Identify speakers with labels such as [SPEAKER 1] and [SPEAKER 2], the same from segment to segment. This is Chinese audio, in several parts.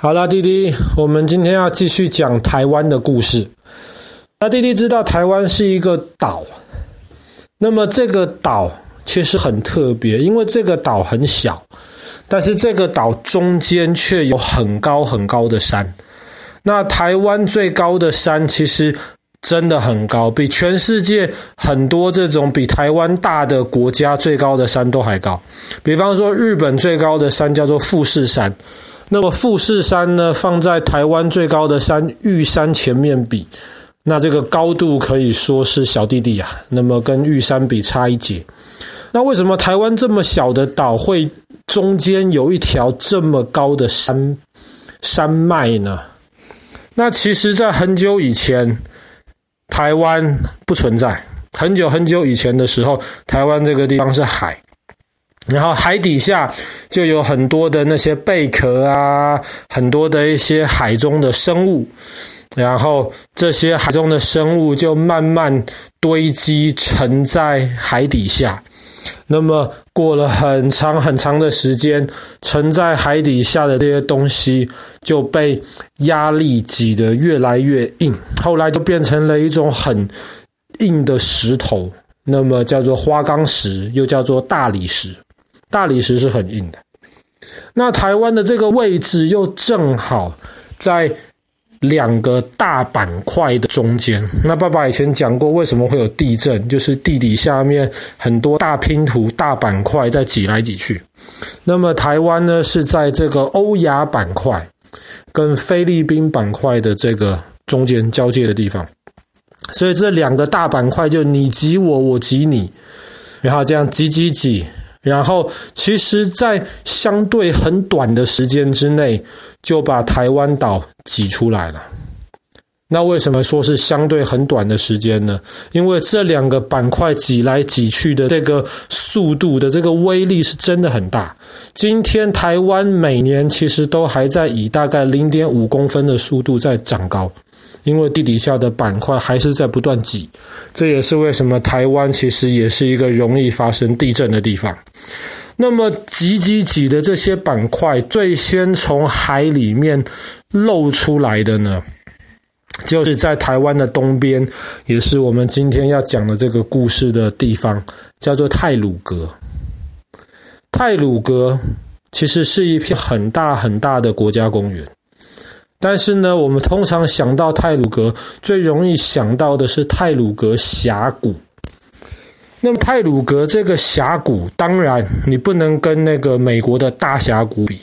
[SPEAKER 1] 好啦，弟弟，我们今天要继续讲台湾的故事。那弟弟知道台湾是一个岛，那么这个岛其实很特别，因为这个岛很小，但是这个岛中间却有很高很高的山。那台湾最高的山其实真的很高，比全世界很多这种比台湾大的国家最高的山都还高。比方说，日本最高的山叫做富士山。那么富士山呢，放在台湾最高的山玉山前面比，那这个高度可以说是小弟弟啊。那么跟玉山比差一截。那为什么台湾这么小的岛会中间有一条这么高的山山脉呢？那其实，在很久以前，台湾不存在。很久很久以前的时候，台湾这个地方是海。然后海底下就有很多的那些贝壳啊，很多的一些海中的生物，然后这些海中的生物就慢慢堆积沉在海底下。那么过了很长很长的时间，沉在海底下的这些东西就被压力挤得越来越硬，后来就变成了一种很硬的石头，那么叫做花岗石，又叫做大理石。大理石是很硬的，那台湾的这个位置又正好在两个大板块的中间。那爸爸以前讲过，为什么会有地震？就是地底下面很多大拼图、大板块在挤来挤去。那么台湾呢，是在这个欧亚板块跟菲律宾板块的这个中间交界的地方，所以这两个大板块就你挤我，我挤你，然后这样挤挤挤。然后，其实，在相对很短的时间之内，就把台湾岛挤出来了。那为什么说是相对很短的时间呢？因为这两个板块挤来挤去的这个速度的这个威力是真的很大。今天台湾每年其实都还在以大概零点五公分的速度在长高。因为地底下的板块还是在不断挤，这也是为什么台湾其实也是一个容易发生地震的地方。那么挤挤挤的这些板块，最先从海里面露出来的呢，就是在台湾的东边，也是我们今天要讲的这个故事的地方，叫做太鲁阁。太鲁阁其实是一片很大很大的国家公园。但是呢，我们通常想到太鲁阁，最容易想到的是太鲁阁峡谷。那么太鲁阁这个峡谷，当然你不能跟那个美国的大峡谷比。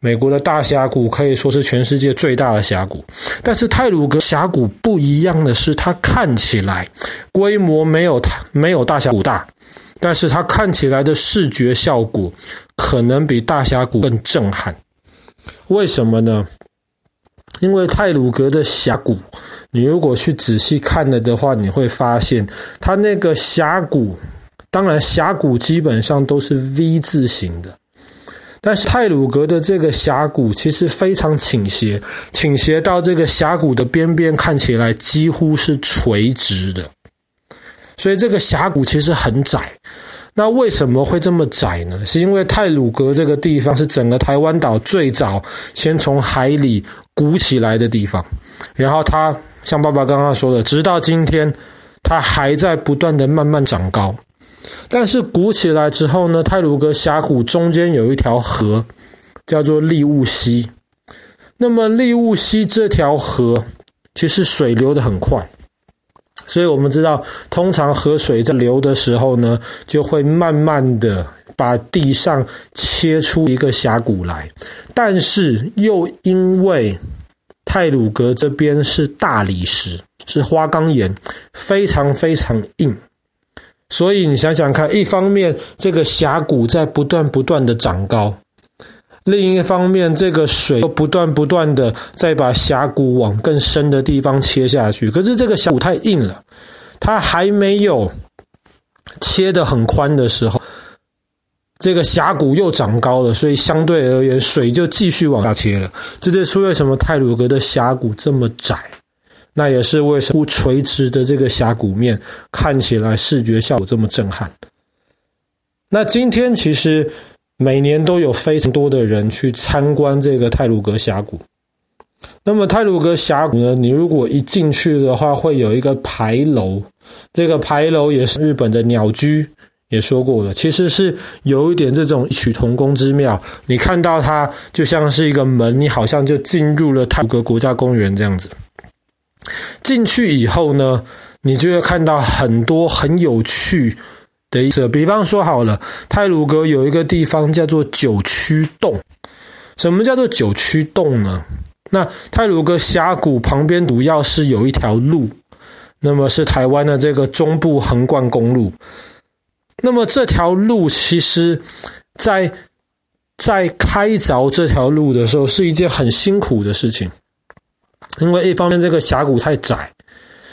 [SPEAKER 1] 美国的大峡谷可以说是全世界最大的峡谷，但是太鲁阁峡谷不一样的是，它看起来规模没有没有大峡谷大，但是它看起来的视觉效果可能比大峡谷更震撼。为什么呢？因为泰鲁阁的峡谷，你如果去仔细看了的话，你会发现它那个峡谷，当然峡谷基本上都是 V 字形的，但是泰鲁阁的这个峡谷其实非常倾斜，倾斜到这个峡谷的边边看起来几乎是垂直的，所以这个峡谷其实很窄。那为什么会这么窄呢？是因为泰鲁阁这个地方是整个台湾岛最早先从海里鼓起来的地方，然后它像爸爸刚刚说的，直到今天，它还在不断的慢慢长高。但是鼓起来之后呢，泰鲁阁峡谷中间有一条河，叫做立雾溪。那么立雾溪这条河其实水流得很快。所以我们知道，通常河水在流的时候呢，就会慢慢的把地上切出一个峡谷来。但是又因为太鲁阁这边是大理石，是花岗岩，非常非常硬，所以你想想看，一方面这个峡谷在不断不断的长高。另一方面，这个水又不断不断的再把峡谷往更深的地方切下去。可是这个峡谷太硬了，它还没有切得很宽的时候，这个峡谷又长高了，所以相对而言，水就继续往下切了。这就是为什么太鲁阁的峡谷这么窄，那也是为什么垂直的这个峡谷面看起来视觉效果这么震撼。那今天其实。每年都有非常多的人去参观这个太鲁阁峡谷。那么太鲁阁峡谷呢，你如果一进去的话，会有一个牌楼，这个牌楼也是日本的鸟居也说过了，其实是有一点这种异曲同工之妙。你看到它就像是一个门，你好像就进入了泰鲁阁国家公园这样子。进去以后呢，你就会看到很多很有趣的意思。比方说好了，泰鲁阁有一个地方叫做九曲洞。什么叫做九曲洞呢？那泰鲁阁峡谷旁边主要是有一条路，那么是台湾的这个中部横贯公路。那么这条路其实在，在开凿这条路的时候是一件很辛苦的事情，因为一方面这个峡谷太窄，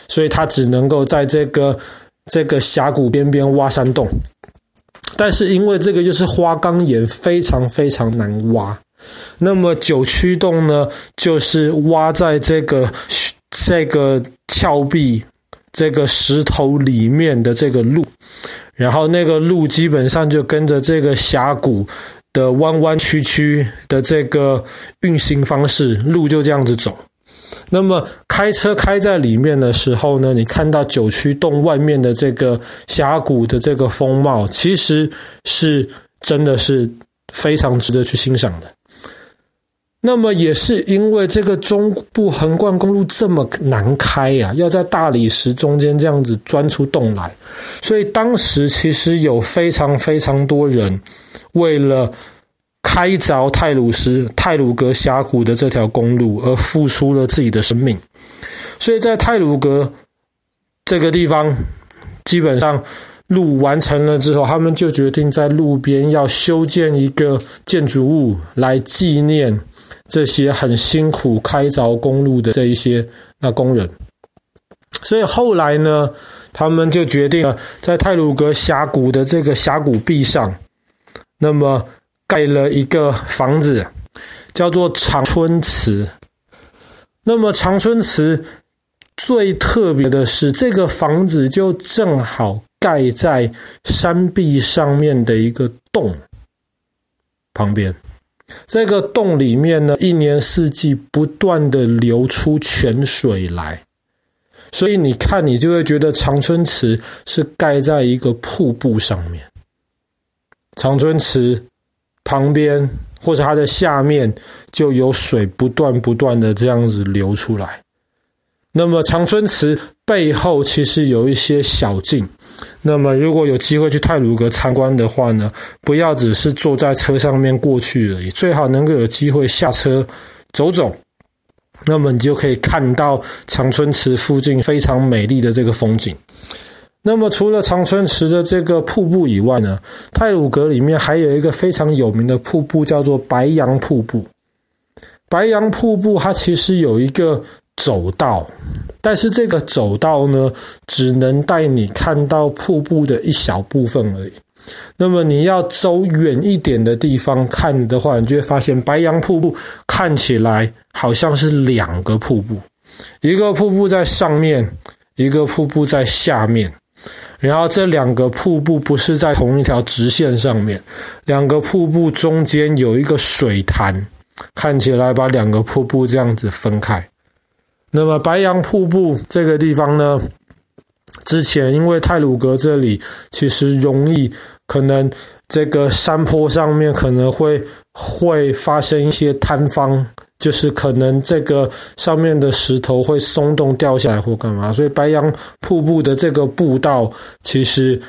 [SPEAKER 1] 所以它只能够在这个这个峡谷边边挖山洞，但是因为这个就是花岗岩，非常非常难挖。那么九曲洞呢，就是挖在这个这个峭壁、这个石头里面的这个路，然后那个路基本上就跟着这个峡谷的弯弯曲曲的这个运行方式，路就这样子走。那么开车开在里面的时候呢，你看到九曲洞外面的这个峡谷的这个风貌，其实是真的是非常值得去欣赏的。那么也是因为这个中部横贯公路这么难开呀、啊，要在大理石中间这样子钻出洞来，所以当时其实有非常非常多人为了开凿太鲁石太鲁阁峡谷的这条公路而付出了自己的生命。所以在太鲁阁这个地方，基本上路完成了之后，他们就决定在路边要修建一个建筑物来纪念。这些很辛苦开凿公路的这一些那工人，所以后来呢，他们就决定了在太鲁阁峡谷的这个峡谷壁上，那么盖了一个房子，叫做长春祠。那么长春祠最特别的是，这个房子就正好盖在山壁上面的一个洞旁边。这个洞里面呢，一年四季不断的流出泉水来，所以你看，你就会觉得长春池是盖在一个瀑布上面。长春池旁边或者它的下面就有水不断不断的这样子流出来。那么长春池背后其实有一些小径。那么，如果有机会去太鲁阁参观的话呢，不要只是坐在车上面过去而已，最好能够有机会下车走走。那么你就可以看到长春池附近非常美丽的这个风景。那么除了长春池的这个瀑布以外呢，太鲁阁里面还有一个非常有名的瀑布，叫做白杨瀑布。白杨瀑布它其实有一个走道。但是这个走道呢，只能带你看到瀑布的一小部分而已。那么你要走远一点的地方看的话，你就会发现白杨瀑布看起来好像是两个瀑布，一个瀑布在上面，一个瀑布在下面。然后这两个瀑布不是在同一条直线上面，两个瀑布中间有一个水潭，看起来把两个瀑布这样子分开。那么白杨瀑布这个地方呢，之前因为太鲁阁这里其实容易可能这个山坡上面可能会会发生一些坍方，就是可能这个上面的石头会松动掉下来或干嘛，所以白杨瀑布的这个步道其实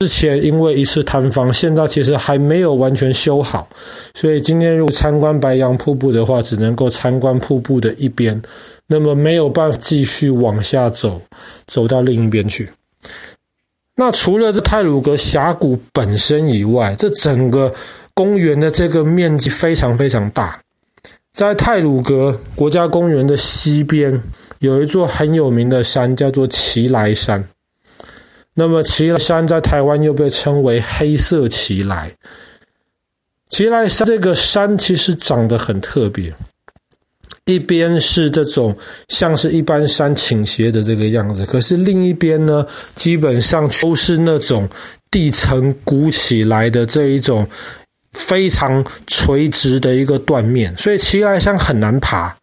[SPEAKER 1] 之前因为一次坍方，现在其实还没有完全修好，所以今天如果参观白杨瀑布的话，只能够参观瀑布的一边。那么没有办法继续往下走，走到另一边去。那除了这太鲁阁峡谷本身以外，这整个公园的这个面积非常非常大。在太鲁阁国家公园的西边，有一座很有名的山，叫做奇莱山。那么奇莱山在台湾又被称为黑色奇莱。奇莱山这个山其实长得很特别。一边是这种像是一般山倾斜的这个样子，可是另一边呢，基本上都是那种地层鼓起来的这一种非常垂直的一个断面，所以奇莱山很难爬。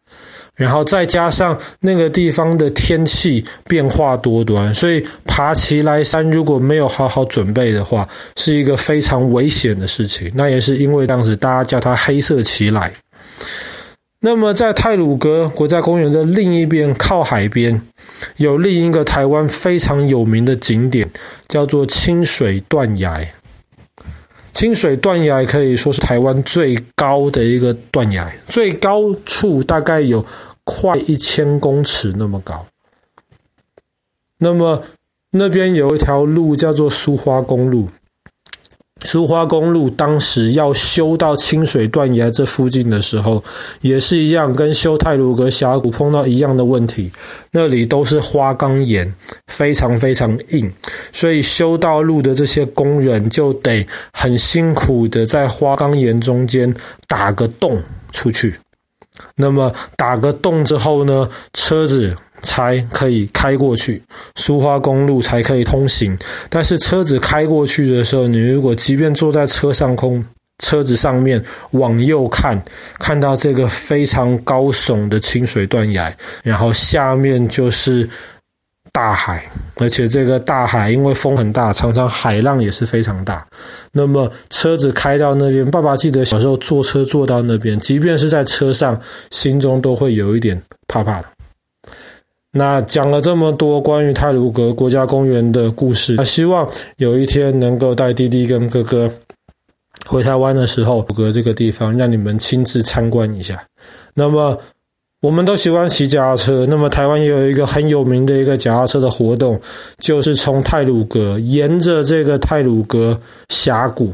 [SPEAKER 1] 然后再加上那个地方的天气变化多端，所以爬奇莱山如果没有好好准备的话，是一个非常危险的事情。那也是因为当时大家叫它黑色奇莱。那么在泰鲁阁国家公园的另一边，靠海边，有另一个台湾非常有名的景点，叫做清水断崖。清水断崖可以说是台湾最高的一个断崖，最高处大概有快一千公尺那么高。那么那边有一条路叫做苏花公路。苏花公路当时要修到清水断崖这附近的时候，也是一样，跟修太鲁阁峡谷碰到一样的问题。那里都是花岗岩，非常非常硬，所以修道路的这些工人就得很辛苦的在花岗岩中间打个洞出去。那么打个洞之后呢，车子。才可以开过去，苏花公路才可以通行。但是车子开过去的时候，你如果即便坐在车上空，车子上面往右看，看到这个非常高耸的清水断崖，然后下面就是大海，而且这个大海因为风很大，常常海浪也是非常大。那么车子开到那边，爸爸记得小时候坐车坐到那边，即便是在车上，心中都会有一点怕怕的。那讲了这么多关于泰鲁阁国家公园的故事，那希望有一天能够带弟弟跟哥哥回台湾的时候，太鲁阁这个地方让你们亲自参观一下。那么我们都喜欢骑脚踏车，那么台湾也有一个很有名的一个脚踏车的活动，就是从泰鲁阁沿着这个泰鲁阁峡谷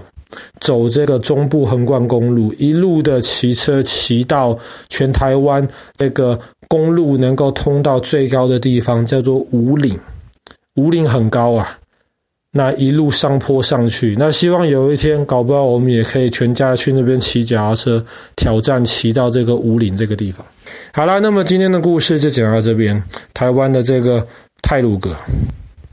[SPEAKER 1] 走这个中部横贯公路，一路的骑车骑到全台湾这个。公路能够通到最高的地方叫做五岭，五岭很高啊，那一路上坡上去，那希望有一天，搞不好我们也可以全家去那边骑脚踏车，挑战骑到这个五岭这个地方。好啦，那么今天的故事就讲到这边，台湾的这个泰鲁阁。